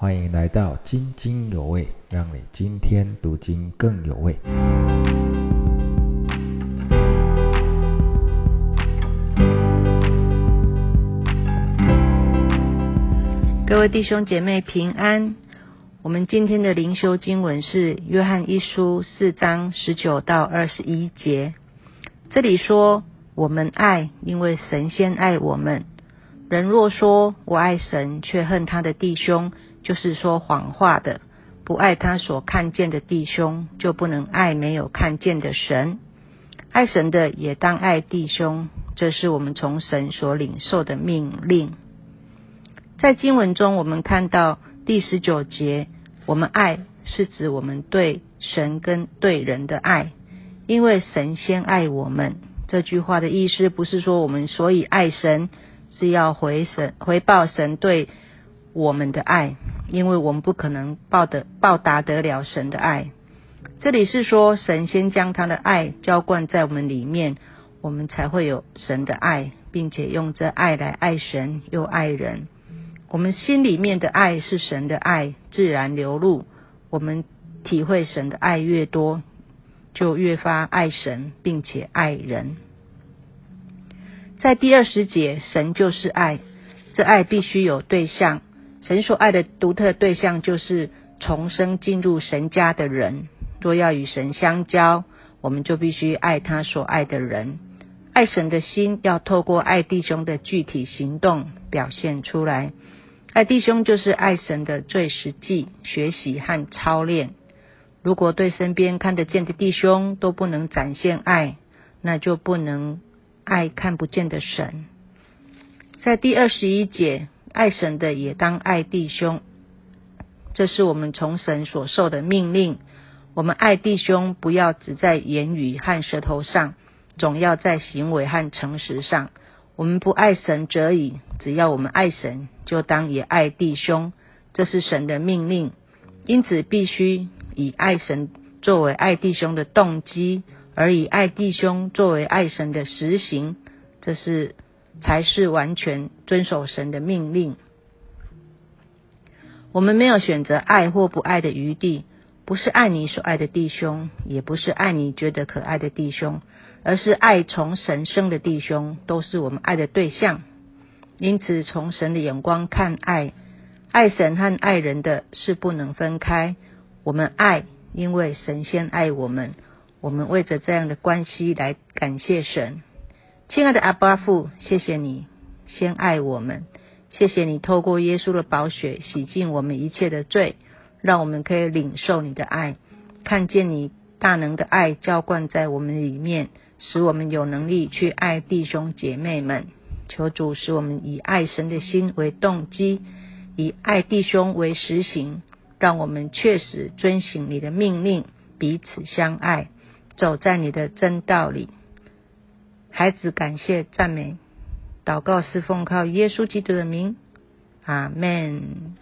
欢迎来到津津有味，让你今天读经更有味。各位弟兄姐妹平安。我们今天的灵修经文是《约翰一书》四章十九到二十一节。这里说：“我们爱，因为神先爱我们。人若说我爱神，却恨他的弟兄，就是说谎话的。不爱他所看见的弟兄，就不能爱没有看见的神。爱神的也当爱弟兄，这是我们从神所领受的命令。”在经文中，我们看到第十九节，我们爱是指我们对神跟对人的爱，因为神先爱我们。这句话的意思不是说我们所以爱神是要回神回报神对我们的爱，因为我们不可能报得报答得了神的爱。这里是说神先将他的爱浇灌在我们里面，我们才会有神的爱，并且用这爱来爱神又爱人。我们心里面的爱是神的爱，自然流露。我们体会神的爱越多，就越发爱神，并且爱人。在第二十节，神就是爱，这爱必须有对象。神所爱的独特对象就是重生进入神家的人。若要与神相交，我们就必须爱他所爱的人。爱神的心要透过爱弟兄的具体行动表现出来。爱弟兄就是爱神的最实际学习和操练。如果对身边看得见的弟兄都不能展现爱，那就不能爱看不见的神。在第二十一节，爱神的也当爱弟兄，这是我们从神所受的命令。我们爱弟兄，不要只在言语和舌头上，总要在行为和诚实上。我们不爱神则已，只要我们爱神，就当也爱弟兄，这是神的命令。因此，必须以爱神作为爱弟兄的动机，而以爱弟兄作为爱神的实行，这是才是完全遵守神的命令。我们没有选择爱或不爱的余地，不是爱你所爱的弟兄，也不是爱你觉得可爱的弟兄。而是爱从神生的弟兄，都是我们爱的对象。因此，从神的眼光看爱，爱神和爱人的是不能分开。我们爱，因为神先爱我们。我们为着这样的关系来感谢神。亲爱的阿巴父，谢谢你先爱我们，谢谢你透过耶稣的宝血洗净我们一切的罪，让我们可以领受你的爱，看见你大能的爱浇灌在我们里面。使我们有能力去爱弟兄姐妹们，求主使我们以爱神的心为动机，以爱弟兄为实行，让我们确实遵行你的命令，彼此相爱，走在你的真道里。孩子，感谢赞美，祷告是奉靠耶稣基督的名，阿门。